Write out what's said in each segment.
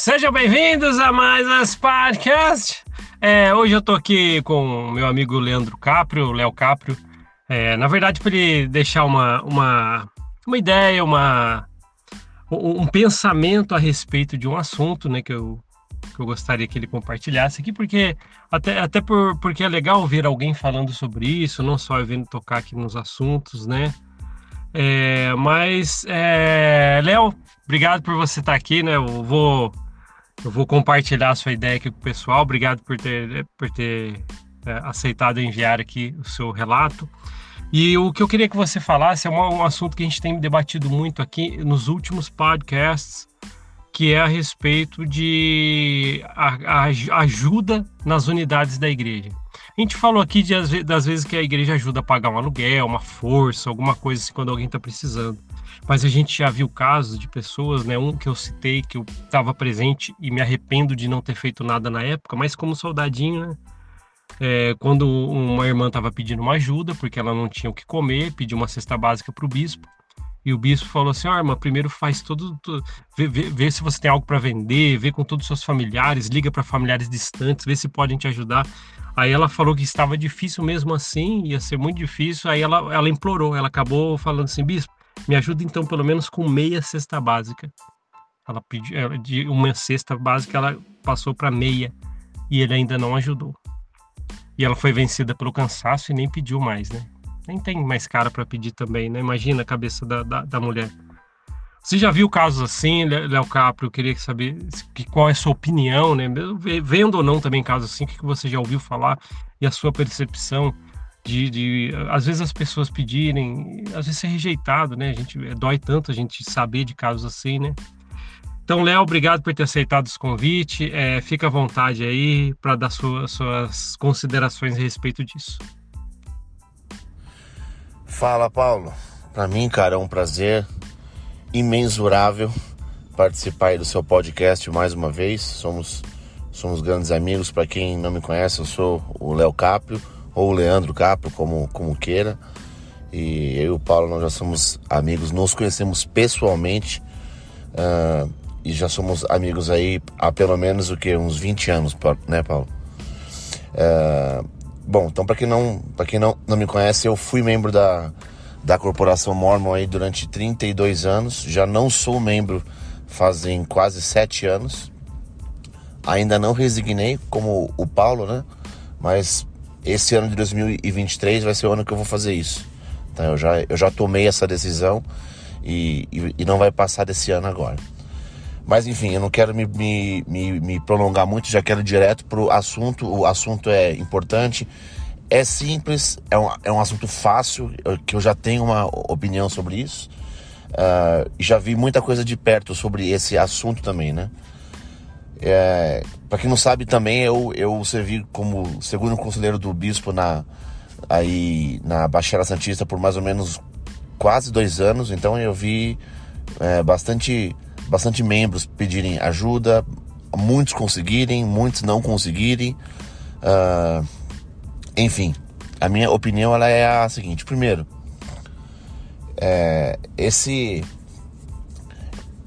Sejam bem-vindos a mais as podcast. É, hoje eu tô aqui com meu amigo Leandro Caprio, Léo Caprio. É, na verdade, para ele deixar uma, uma, uma ideia, uma, um pensamento a respeito de um assunto, né, que eu, que eu gostaria que ele compartilhasse aqui, porque até, até por, porque é legal ver alguém falando sobre isso, não só vendo tocar aqui nos assuntos, né? É, mas, é, Léo, obrigado por você estar aqui, né? Eu vou, eu vou compartilhar a sua ideia aqui com o pessoal. Obrigado por ter, por ter é, aceitado enviar aqui o seu relato. E o que eu queria que você falasse é um, um assunto que a gente tem debatido muito aqui nos últimos podcasts, que é a respeito de a, a ajuda nas unidades da igreja. A gente falou aqui de, das vezes que a igreja ajuda a pagar um aluguel, uma força, alguma coisa assim quando alguém está precisando. Mas a gente já viu casos de pessoas, né? Um que eu citei, que eu estava presente e me arrependo de não ter feito nada na época, mas como soldadinho, né? É, quando uma irmã estava pedindo uma ajuda, porque ela não tinha o que comer, pediu uma cesta básica para o bispo. E o bispo falou assim: ó, oh, irmã, primeiro faz todo. todo vê, vê, vê, se você tem algo para vender, vê com todos os seus familiares, liga para familiares distantes, vê se podem te ajudar. Aí ela falou que estava difícil mesmo assim, ia ser muito difícil. Aí ela, ela implorou, ela acabou falando assim: bispo, me ajuda então pelo menos com meia cesta básica. Ela pediu, de uma cesta básica, ela passou para meia e ele ainda não ajudou. E ela foi vencida pelo cansaço e nem pediu mais, né? nem tem mais cara para pedir também, né? Imagina a cabeça da, da, da, mulher. Você já viu casos assim, Léo Caprio? Eu queria saber qual é a sua opinião, né? Vendo ou não também casos assim, o que você já ouviu falar e a sua percepção de, de às vezes as pessoas pedirem, às vezes ser rejeitado, né? A gente dói tanto a gente saber de casos assim, né? Então, Léo, obrigado por ter aceitado esse convite. É, fica à vontade aí para dar sua, suas considerações a respeito disso. Fala, Paulo. Para mim, cara, é um prazer imensurável participar do seu podcast mais uma vez. Somos somos grandes amigos. Para quem não me conhece, eu sou o Léo Caprio ou o Leandro Caprio, como como queira. E eu e o Paulo nós já somos amigos, nos conhecemos pessoalmente uh, e já somos amigos aí há pelo menos o que uns 20 anos, né, Paulo? Uh, Bom, então para quem não, para quem não, não me conhece, eu fui membro da, da corporação Mormon aí durante 32 anos. Já não sou membro fazem quase sete anos. Ainda não resignei como o Paulo, né? Mas esse ano de 2023 vai ser o ano que eu vou fazer isso. Então eu já, eu já tomei essa decisão e, e, e não vai passar desse ano agora. Mas enfim, eu não quero me, me, me, me prolongar muito, já quero direto pro assunto. O assunto é importante, é simples, é um, é um assunto fácil, que eu já tenho uma opinião sobre isso. Uh, já vi muita coisa de perto sobre esse assunto também, né? É, para quem não sabe também, eu, eu servi como segundo conselheiro do bispo na, aí, na Baixada Santista por mais ou menos quase dois anos, então eu vi é, bastante bastante membros pedirem ajuda, muitos conseguirem, muitos não conseguirem. Uh, enfim, a minha opinião ela é a seguinte: primeiro, é, esse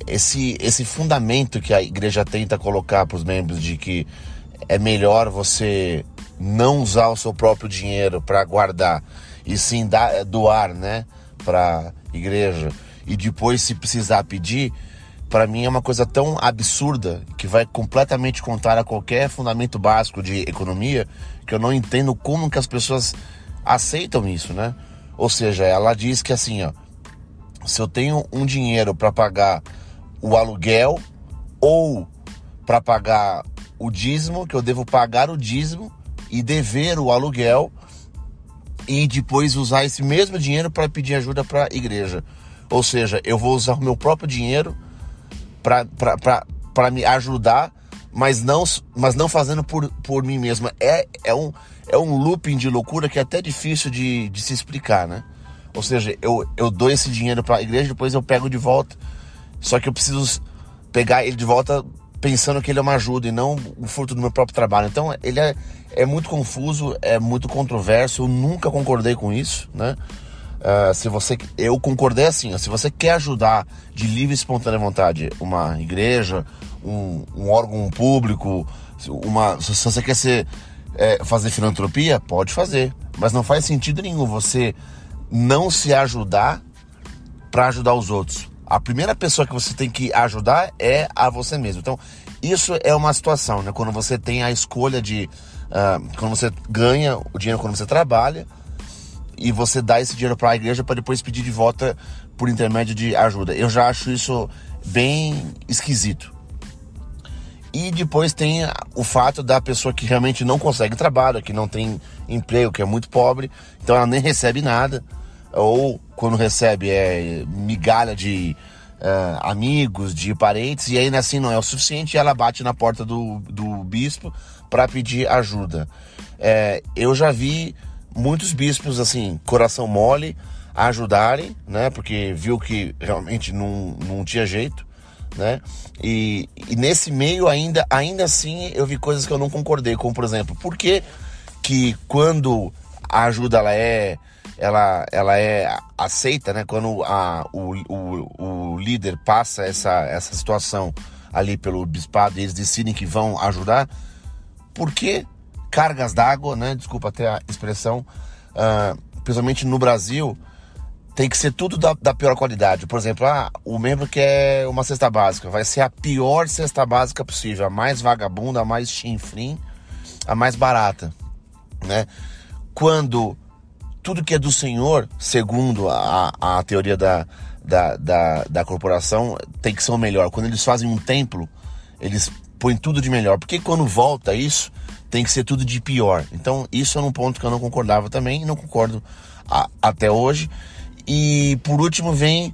esse esse fundamento que a igreja tenta colocar para os membros de que é melhor você não usar o seu próprio dinheiro para guardar e sim dar, doar, né, para igreja e depois se precisar pedir para mim é uma coisa tão absurda que vai completamente contrário a qualquer fundamento básico de economia que eu não entendo como que as pessoas aceitam isso, né? Ou seja, ela diz que assim, ó, se eu tenho um dinheiro para pagar o aluguel ou para pagar o dízimo, que eu devo pagar o dízimo e dever o aluguel e depois usar esse mesmo dinheiro para pedir ajuda para a igreja. Ou seja, eu vou usar o meu próprio dinheiro para me ajudar, mas não, mas não fazendo por, por mim mesma. É, é, um, é um looping de loucura que é até difícil de, de se explicar, né? Ou seja, eu, eu dou esse dinheiro para a igreja, depois eu pego de volta. Só que eu preciso pegar ele de volta pensando que ele é uma ajuda e não o fruto do meu próprio trabalho. Então, ele é, é muito confuso, é muito controverso. Eu nunca concordei com isso, né? Uh, se você, eu concordei assim, se você quer ajudar de livre e espontânea vontade uma igreja, um, um órgão público, uma, se você quer ser, é, fazer filantropia, pode fazer, mas não faz sentido nenhum você não se ajudar para ajudar os outros. A primeira pessoa que você tem que ajudar é a você mesmo. Então, isso é uma situação, né? Quando você tem a escolha de, uh, quando você ganha o dinheiro quando você trabalha e você dá esse dinheiro para a igreja para depois pedir de volta por intermédio de ajuda. Eu já acho isso bem esquisito. E depois tem o fato da pessoa que realmente não consegue trabalho, que não tem emprego, que é muito pobre, então ela nem recebe nada, ou quando recebe é migalha de uh, amigos, de parentes, e ainda assim não é o suficiente, ela bate na porta do, do bispo para pedir ajuda. É, eu já vi muitos bispos, assim, coração mole, ajudarem, né? Porque viu que realmente não, não tinha jeito, né? E, e, nesse meio ainda, ainda assim, eu vi coisas que eu não concordei, como por exemplo, por que, que quando a ajuda ela é ela, ela é aceita, né? Quando a, o, o, o líder passa essa, essa situação ali pelo bispado e eles decidem que vão ajudar, por que cargas d'água, né? Desculpa até a expressão, uh, principalmente no Brasil, tem que ser tudo da, da, pior qualidade. Por exemplo, ah, o membro quer uma cesta básica, vai ser a pior cesta básica possível, a mais vagabunda, a mais chinfrim, a mais barata, né? Quando tudo que é do Senhor, segundo a, a teoria da, da, da, da corporação, tem que ser o melhor. Quando eles fazem um templo, eles põem tudo de melhor. Porque quando volta isso, tem que ser tudo de pior. Então, isso é um ponto que eu não concordava também não concordo a, até hoje. E por último vem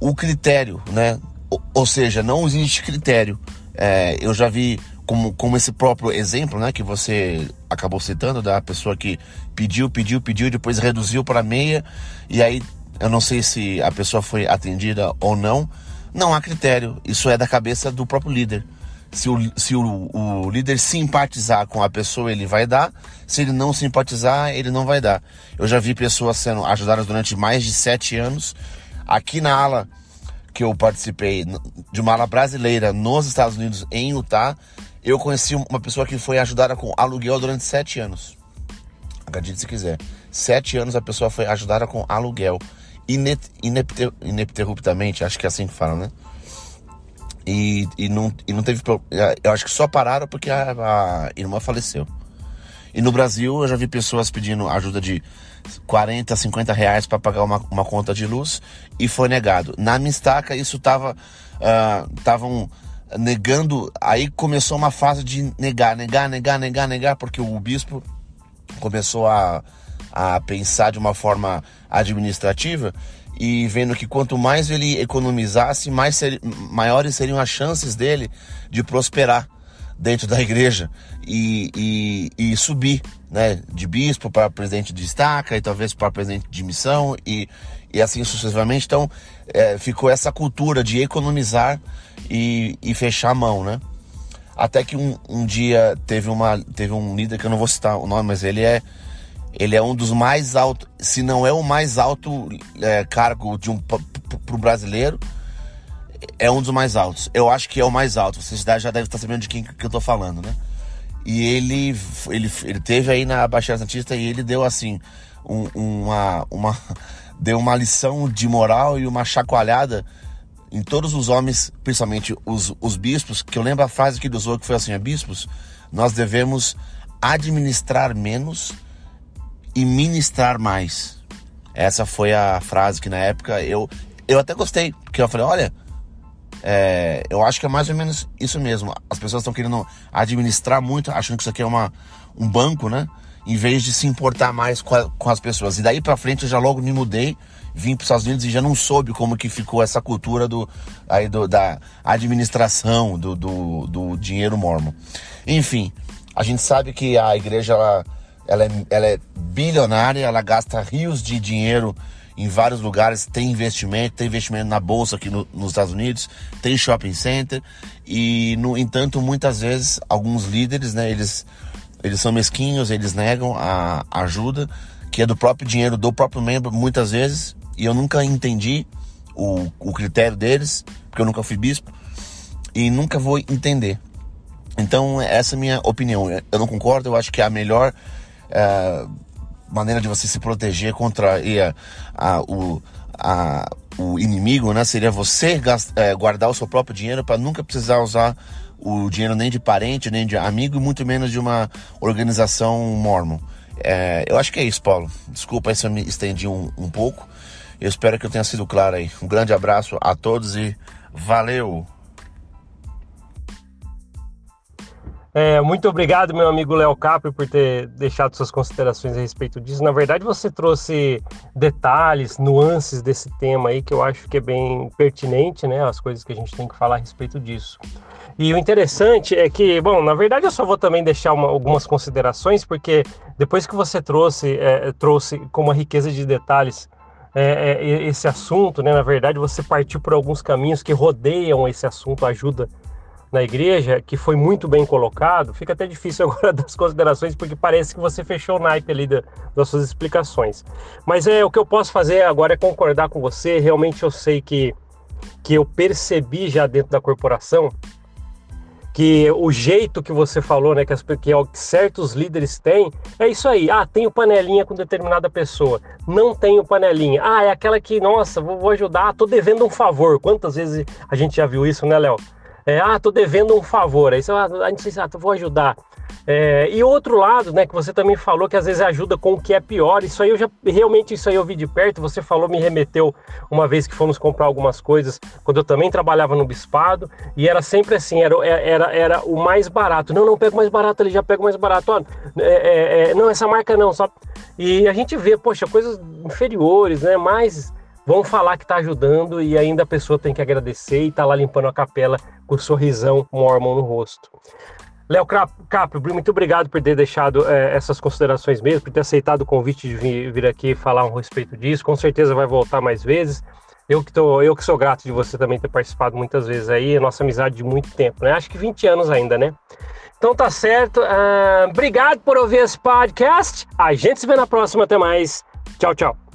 o critério, né? Ou, ou seja, não existe critério. É, eu já vi como, como esse próprio exemplo, né, que você acabou citando da pessoa que pediu, pediu, pediu, depois reduziu para meia e aí eu não sei se a pessoa foi atendida ou não. Não há critério. Isso é da cabeça do próprio líder. Se, o, se o, o líder simpatizar com a pessoa, ele vai dar. Se ele não simpatizar, ele não vai dar. Eu já vi pessoas sendo ajudadas durante mais de sete anos. Aqui na ala que eu participei, de uma ala brasileira nos Estados Unidos, em Utah, eu conheci uma pessoa que foi ajudada com aluguel durante sete anos. Acredite se quiser. Sete anos a pessoa foi ajudada com aluguel. Ininterruptamente, acho que é assim que fala, né? E, e, não, e não teve. Eu acho que só pararam porque a, a irmã faleceu. E no Brasil eu já vi pessoas pedindo ajuda de 40, 50 reais para pagar uma, uma conta de luz e foi negado. Na minha estaca isso tava. Uh, negando. Aí começou uma fase de negar, negar, negar, negar, negar, porque o bispo começou a, a pensar de uma forma administrativa e vendo que quanto mais ele economizasse, mais ser, maiores seriam as chances dele de prosperar dentro da igreja e, e, e subir, né, de bispo para presidente de estaca e talvez para presidente de missão e, e assim sucessivamente. Então é, ficou essa cultura de economizar e, e fechar a mão, né? Até que um, um dia teve, uma, teve um líder que eu não vou citar o nome, mas ele é ele é um dos mais altos, se não é o mais alto é, cargo de um para o brasileiro, é um dos mais altos. Eu acho que é o mais alto. Você já deve estar sabendo de quem que eu estou falando, né? E ele, ele, ele teve aí na Baixada Santista e ele deu assim um, uma, uma deu uma lição de moral e uma chacoalhada em todos os homens, principalmente os, os bispos, que eu lembro a frase que ele usou que foi assim, bispos, nós devemos administrar menos e ministrar mais. Essa foi a frase que na época eu, eu até gostei, porque eu falei, olha, é, eu acho que é mais ou menos isso mesmo. As pessoas estão querendo administrar muito, achando que isso aqui é uma, um banco, né? Em vez de se importar mais com, a, com as pessoas. E daí para frente eu já logo me mudei, vim para os Estados Unidos e já não soube como que ficou essa cultura do, aí do, da administração do, do, do dinheiro mormon. Enfim, a gente sabe que a igreja ela, ela é, ela é bilionária, ela gasta rios de dinheiro em vários lugares, tem investimento, tem investimento na bolsa aqui no, nos Estados Unidos, tem shopping center e no entanto muitas vezes alguns líderes, né, eles eles são mesquinhos, eles negam a ajuda que é do próprio dinheiro do próprio membro, muitas vezes, e eu nunca entendi o, o critério deles, porque eu nunca fui bispo, e nunca vou entender. Então, essa é a minha opinião. Eu não concordo, eu acho que a melhor é, maneira de você se proteger contra a, a, o, a, o inimigo, né? Seria você é, guardar o seu próprio dinheiro para nunca precisar usar o dinheiro nem de parente, nem de amigo, e muito menos de uma organização mormon. É, eu acho que é isso, Paulo. Desculpa se eu me estendi um, um pouco. Eu espero que eu tenha sido claro aí. Um grande abraço a todos e valeu! É, muito obrigado, meu amigo Léo Capri, por ter deixado suas considerações a respeito disso. Na verdade, você trouxe detalhes, nuances desse tema aí que eu acho que é bem pertinente, né? As coisas que a gente tem que falar a respeito disso. E o interessante é que, bom, na verdade eu só vou também deixar uma, algumas considerações, porque depois que você trouxe, é, trouxe com uma riqueza de detalhes é, é, esse assunto, né? Na verdade, você partiu por alguns caminhos que rodeiam esse assunto, ajuda na igreja, que foi muito bem colocado, fica até difícil agora das considerações, porque parece que você fechou o naipe ali da, das suas explicações. Mas é o que eu posso fazer agora é concordar com você. Realmente eu sei que, que eu percebi já dentro da corporação que o jeito que você falou, né, que, as, que certos líderes têm, é isso aí. Ah, tenho panelinha com determinada pessoa. Não tenho panelinha. Ah, é aquela que, nossa, vou, vou ajudar, tô devendo um favor. Quantas vezes a gente já viu isso, né, Léo? É, ah, tô devendo um favor. Aí você ah, a gente ah, vou ajudar. É, e outro lado, né, que você também falou que às vezes ajuda com o que é pior. Isso aí eu já realmente isso aí eu vi de perto. Você falou, me remeteu uma vez que fomos comprar algumas coisas quando eu também trabalhava no bispado e era sempre assim, era, era, era o mais barato. Não, não pego mais barato ali, já pego mais barato. Ó, é, é, é, não, essa marca não, só. E a gente vê, poxa, coisas inferiores, né? Mais vão falar que está ajudando e ainda a pessoa tem que agradecer e está lá limpando a capela com o sorrisão mormon no rosto. Léo Capri, muito obrigado por ter deixado é, essas considerações mesmo, por ter aceitado o convite de vir, vir, aqui falar um respeito disso. Com certeza vai voltar mais vezes. Eu que, tô, eu que sou grato de você também ter participado muitas vezes aí, nossa amizade de muito tempo, né? Acho que 20 anos ainda, né? Então tá certo. Uh, obrigado por ouvir esse podcast. A gente se vê na próxima. Até mais. Tchau, tchau.